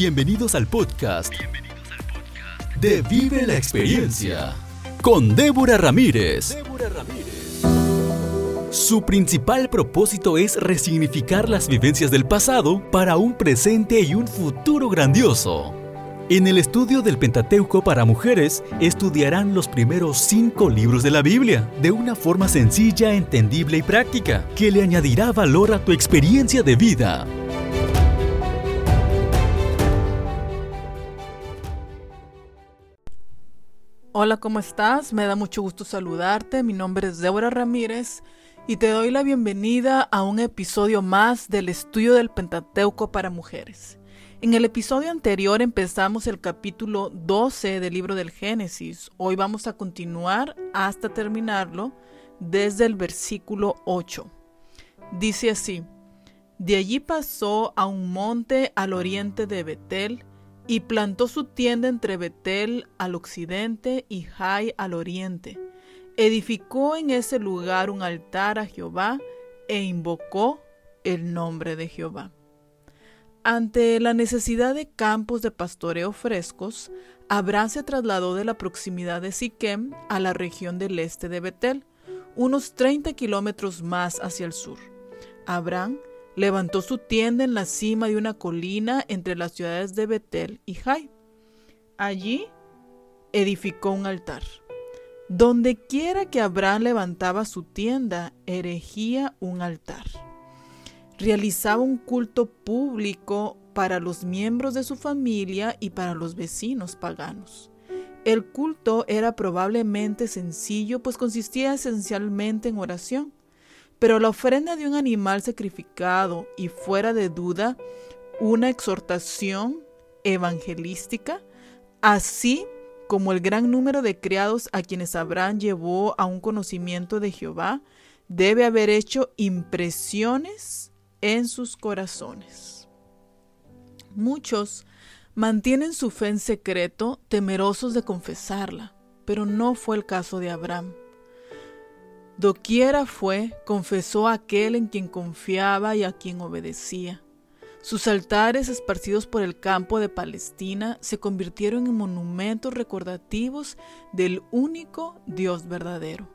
Bienvenidos al podcast, de Vive la Experiencia con Débora Ramírez. Su principal propósito es resignificar las vivencias del pasado para un presente y un futuro grandioso. En el estudio del Pentateuco para mujeres, estudiarán los primeros cinco libros de la Biblia de una forma sencilla, entendible y práctica, que le añadirá valor a tu experiencia de vida. Hola, ¿cómo estás? Me da mucho gusto saludarte. Mi nombre es Débora Ramírez y te doy la bienvenida a un episodio más del estudio del Pentateuco para mujeres. En el episodio anterior empezamos el capítulo 12 del libro del Génesis. Hoy vamos a continuar hasta terminarlo desde el versículo 8. Dice así, de allí pasó a un monte al oriente de Betel y plantó su tienda entre Betel al occidente y Jai al oriente. Edificó en ese lugar un altar a Jehová e invocó el nombre de Jehová. Ante la necesidad de campos de pastoreo frescos, Abraham se trasladó de la proximidad de Siquem a la región del este de Betel, unos 30 kilómetros más hacia el sur. Abraham levantó su tienda en la cima de una colina entre las ciudades de Betel y Jai. Allí edificó un altar. Donde quiera que Abraham levantaba su tienda, erigía un altar realizaba un culto público para los miembros de su familia y para los vecinos paganos. El culto era probablemente sencillo, pues consistía esencialmente en oración, pero la ofrenda de un animal sacrificado y fuera de duda una exhortación evangelística, así como el gran número de criados a quienes Abraham llevó a un conocimiento de Jehová, debe haber hecho impresiones en sus corazones. Muchos mantienen su fe en secreto, temerosos de confesarla, pero no fue el caso de Abraham. Doquiera fue, confesó a aquel en quien confiaba y a quien obedecía. Sus altares esparcidos por el campo de Palestina se convirtieron en monumentos recordativos del único Dios verdadero.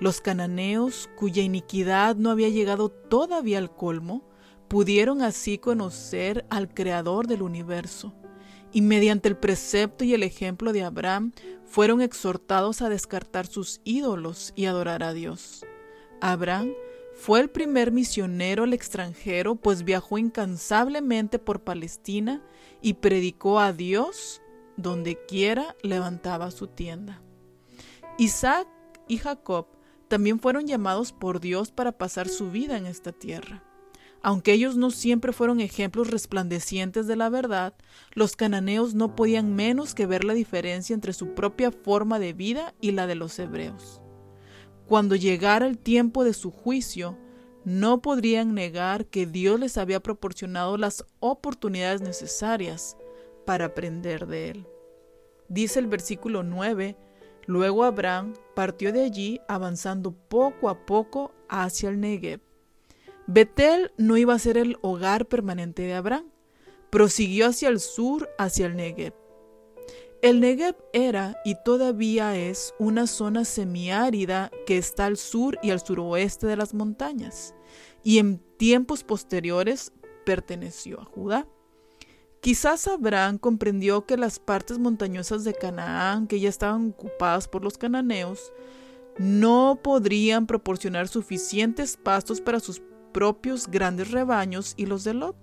Los cananeos, cuya iniquidad no había llegado todavía al colmo, pudieron así conocer al Creador del universo, y mediante el precepto y el ejemplo de Abraham fueron exhortados a descartar sus ídolos y adorar a Dios. Abraham fue el primer misionero al extranjero, pues viajó incansablemente por Palestina y predicó a Dios donde quiera levantaba su tienda. Isaac y Jacob también fueron llamados por Dios para pasar su vida en esta tierra. Aunque ellos no siempre fueron ejemplos resplandecientes de la verdad, los cananeos no podían menos que ver la diferencia entre su propia forma de vida y la de los hebreos. Cuando llegara el tiempo de su juicio, no podrían negar que Dios les había proporcionado las oportunidades necesarias para aprender de él. Dice el versículo 9 Luego Abraham partió de allí avanzando poco a poco hacia el Negev. Betel no iba a ser el hogar permanente de Abraham, prosiguió hacia el sur, hacia el Negev. El Negev era y todavía es una zona semiárida que está al sur y al suroeste de las montañas, y en tiempos posteriores perteneció a Judá. Quizás Abraham comprendió que las partes montañosas de Canaán, que ya estaban ocupadas por los cananeos, no podrían proporcionar suficientes pastos para sus propios grandes rebaños y los de Lot.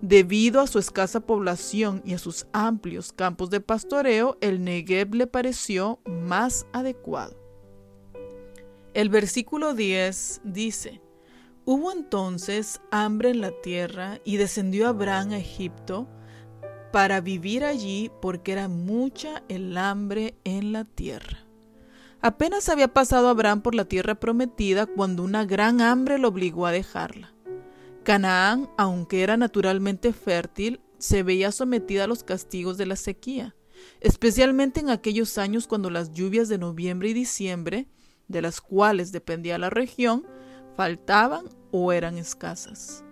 Debido a su escasa población y a sus amplios campos de pastoreo, el Negev le pareció más adecuado. El versículo 10 dice, Hubo entonces hambre en la tierra y descendió Abraham a Egipto para vivir allí porque era mucha el hambre en la tierra. Apenas había pasado Abraham por la tierra prometida cuando una gran hambre lo obligó a dejarla. Canaán, aunque era naturalmente fértil, se veía sometida a los castigos de la sequía, especialmente en aquellos años cuando las lluvias de noviembre y diciembre, de las cuales dependía la región, faltaban o eran escasas.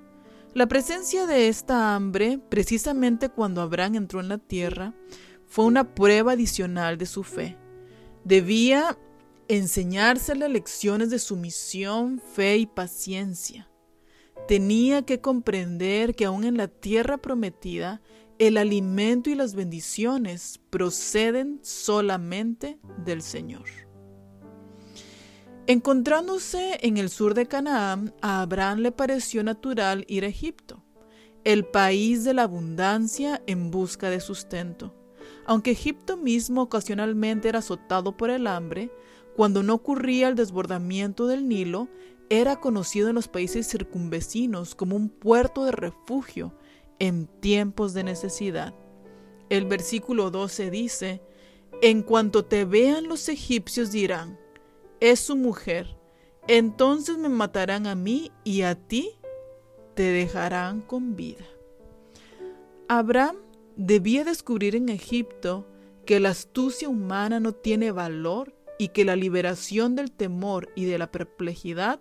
La presencia de esta hambre, precisamente cuando Abraham entró en la tierra, fue una prueba adicional de su fe. Debía enseñársele lecciones de sumisión, fe y paciencia. Tenía que comprender que aún en la tierra prometida, el alimento y las bendiciones proceden solamente del Señor. Encontrándose en el sur de Canaán, a Abraham le pareció natural ir a Egipto, el país de la abundancia en busca de sustento. Aunque Egipto mismo ocasionalmente era azotado por el hambre, cuando no ocurría el desbordamiento del Nilo, era conocido en los países circunvecinos como un puerto de refugio en tiempos de necesidad. El versículo 12 dice, En cuanto te vean los egipcios dirán, es su mujer. Entonces me matarán a mí y a ti te dejarán con vida. Abraham debía descubrir en Egipto que la astucia humana no tiene valor y que la liberación del temor y de la perplejidad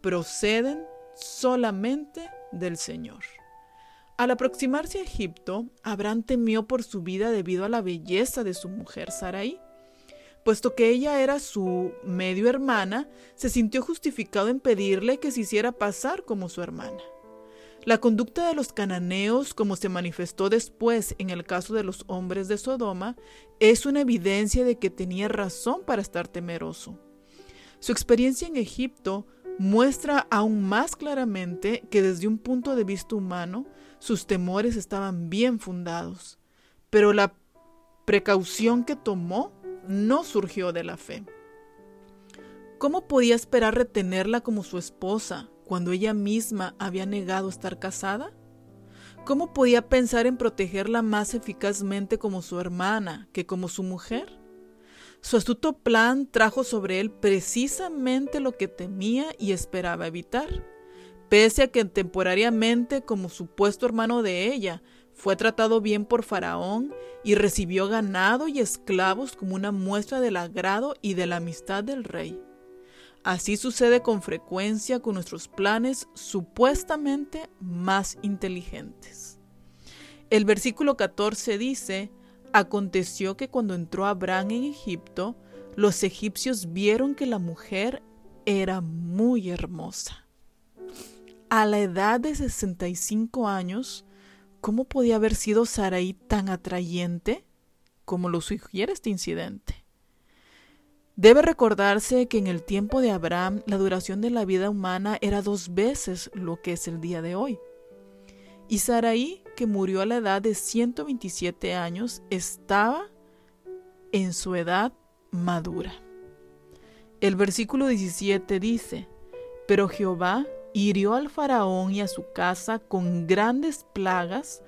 proceden solamente del Señor. Al aproximarse a Egipto, Abraham temió por su vida debido a la belleza de su mujer Sarai. Puesto que ella era su medio hermana, se sintió justificado en pedirle que se hiciera pasar como su hermana. La conducta de los cananeos, como se manifestó después en el caso de los hombres de Sodoma, es una evidencia de que tenía razón para estar temeroso. Su experiencia en Egipto muestra aún más claramente que desde un punto de vista humano sus temores estaban bien fundados, pero la precaución que tomó no surgió de la fe. ¿Cómo podía esperar retenerla como su esposa cuando ella misma había negado estar casada? ¿Cómo podía pensar en protegerla más eficazmente como su hermana que como su mujer? Su astuto plan trajo sobre él precisamente lo que temía y esperaba evitar. Pese a que temporariamente como supuesto hermano de ella, fue tratado bien por Faraón y recibió ganado y esclavos como una muestra del agrado y de la amistad del rey. Así sucede con frecuencia con nuestros planes supuestamente más inteligentes. El versículo 14 dice, Aconteció que cuando entró Abraham en Egipto, los egipcios vieron que la mujer era muy hermosa. A la edad de 65 años, ¿Cómo podía haber sido Saraí tan atrayente como lo sugiere este incidente? Debe recordarse que en el tiempo de Abraham la duración de la vida humana era dos veces lo que es el día de hoy. Y Saraí, que murió a la edad de 127 años, estaba en su edad madura. El versículo 17 dice, pero Jehová hirió al faraón y a su casa con grandes plagas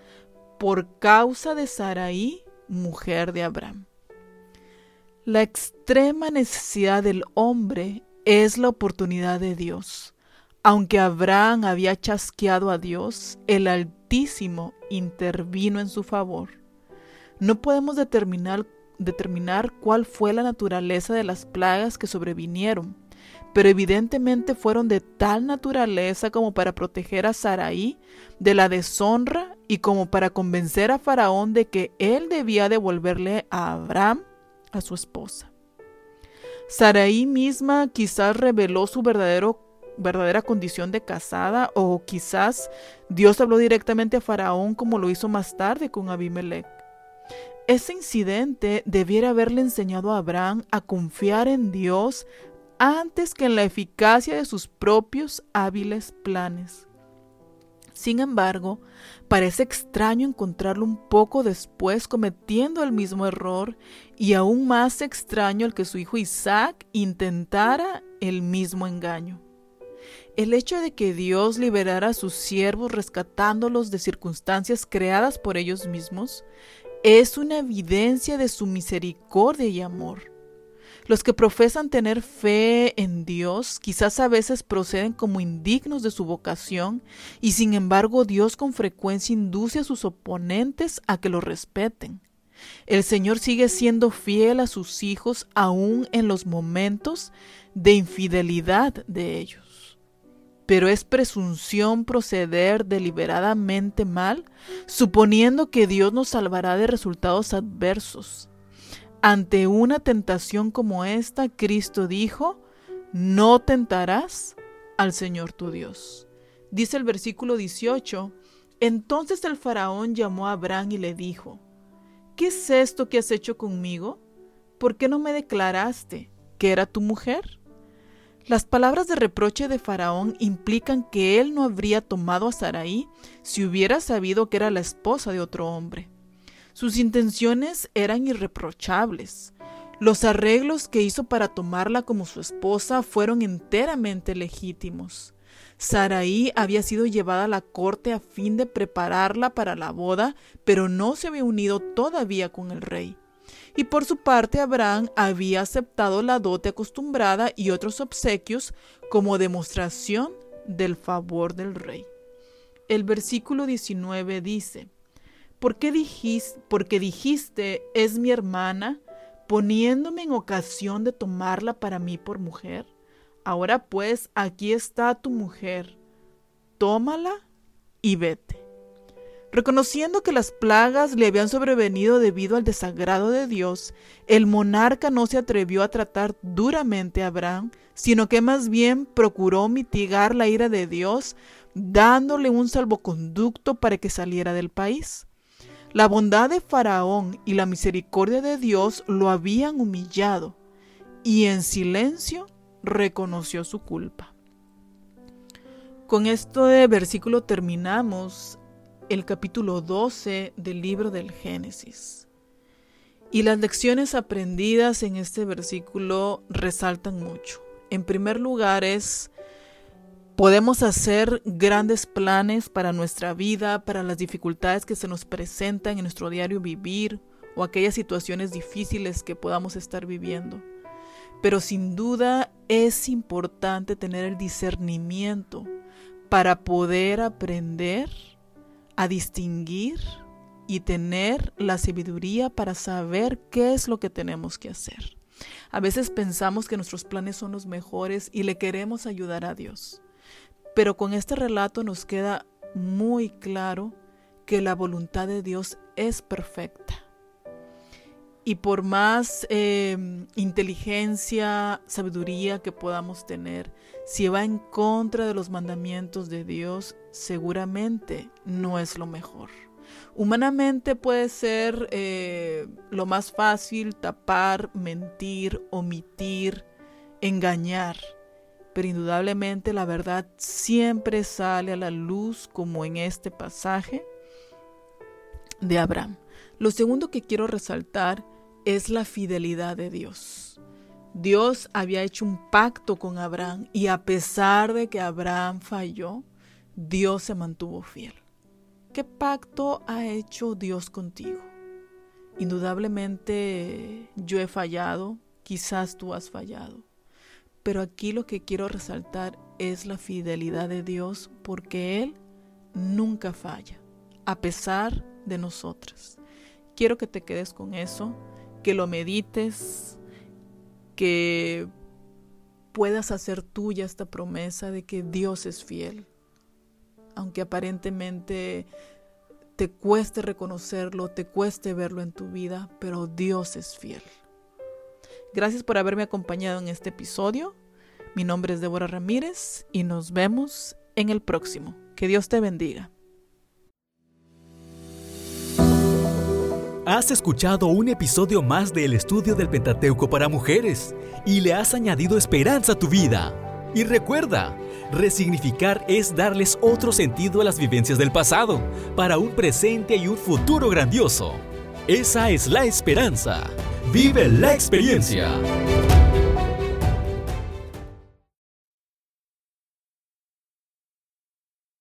por causa de Saraí, mujer de Abraham. La extrema necesidad del hombre es la oportunidad de Dios. Aunque Abraham había chasqueado a Dios, el Altísimo intervino en su favor. No podemos determinar, determinar cuál fue la naturaleza de las plagas que sobrevinieron, pero evidentemente fueron de tal naturaleza como para proteger a Saraí de la deshonra y como para convencer a Faraón de que él debía devolverle a Abraham a su esposa. Saraí misma quizás reveló su verdadero, verdadera condición de casada o quizás Dios habló directamente a Faraón como lo hizo más tarde con Abimelech. Ese incidente debiera haberle enseñado a Abraham a confiar en Dios antes que en la eficacia de sus propios hábiles planes. Sin embargo, parece extraño encontrarlo un poco después cometiendo el mismo error y aún más extraño el que su hijo Isaac intentara el mismo engaño. El hecho de que Dios liberara a sus siervos rescatándolos de circunstancias creadas por ellos mismos es una evidencia de su misericordia y amor. Los que profesan tener fe en Dios quizás a veces proceden como indignos de su vocación y sin embargo Dios con frecuencia induce a sus oponentes a que lo respeten. El Señor sigue siendo fiel a sus hijos aún en los momentos de infidelidad de ellos. pero es presunción proceder deliberadamente mal, suponiendo que Dios nos salvará de resultados adversos. Ante una tentación como esta, Cristo dijo, no tentarás al Señor tu Dios. Dice el versículo 18, entonces el faraón llamó a Abraham y le dijo, ¿qué es esto que has hecho conmigo? ¿Por qué no me declaraste que era tu mujer? Las palabras de reproche de Faraón implican que él no habría tomado a Saraí si hubiera sabido que era la esposa de otro hombre. Sus intenciones eran irreprochables. Los arreglos que hizo para tomarla como su esposa fueron enteramente legítimos. Saraí había sido llevada a la corte a fin de prepararla para la boda, pero no se había unido todavía con el rey y por su parte Abraham había aceptado la dote acostumbrada y otros obsequios como demostración del favor del rey. El versículo 19 dice, ¿Por qué dijiste, porque dijiste, es mi hermana, poniéndome en ocasión de tomarla para mí por mujer? Ahora pues, aquí está tu mujer, tómala y vete. Reconociendo que las plagas le habían sobrevenido debido al desagrado de Dios, el monarca no se atrevió a tratar duramente a Abraham, sino que más bien procuró mitigar la ira de Dios, dándole un salvoconducto para que saliera del país. La bondad de Faraón y la misericordia de Dios lo habían humillado, y en silencio reconoció su culpa. Con este versículo terminamos el capítulo 12 del libro del Génesis. Y las lecciones aprendidas en este versículo resaltan mucho. En primer lugar es, podemos hacer grandes planes para nuestra vida, para las dificultades que se nos presentan en nuestro diario vivir o aquellas situaciones difíciles que podamos estar viviendo. Pero sin duda es importante tener el discernimiento para poder aprender a distinguir y tener la sabiduría para saber qué es lo que tenemos que hacer. A veces pensamos que nuestros planes son los mejores y le queremos ayudar a Dios. Pero con este relato nos queda muy claro que la voluntad de Dios es perfecta. Y por más eh, inteligencia, sabiduría que podamos tener, si va en contra de los mandamientos de Dios, seguramente no es lo mejor. Humanamente puede ser eh, lo más fácil tapar, mentir, omitir, engañar, pero indudablemente la verdad siempre sale a la luz como en este pasaje de Abraham. Lo segundo que quiero resaltar es la fidelidad de Dios. Dios había hecho un pacto con Abraham y a pesar de que Abraham falló, Dios se mantuvo fiel. ¿Qué pacto ha hecho Dios contigo? Indudablemente yo he fallado, quizás tú has fallado, pero aquí lo que quiero resaltar es la fidelidad de Dios porque Él nunca falla, a pesar de nosotras. Quiero que te quedes con eso, que lo medites, que puedas hacer tuya esta promesa de que Dios es fiel. Aunque aparentemente te cueste reconocerlo, te cueste verlo en tu vida, pero Dios es fiel. Gracias por haberme acompañado en este episodio. Mi nombre es Débora Ramírez y nos vemos en el próximo. Que Dios te bendiga. Has escuchado un episodio más del estudio del Pentateuco para mujeres y le has añadido esperanza a tu vida. Y recuerda, resignificar es darles otro sentido a las vivencias del pasado para un presente y un futuro grandioso. Esa es la esperanza. Vive la experiencia.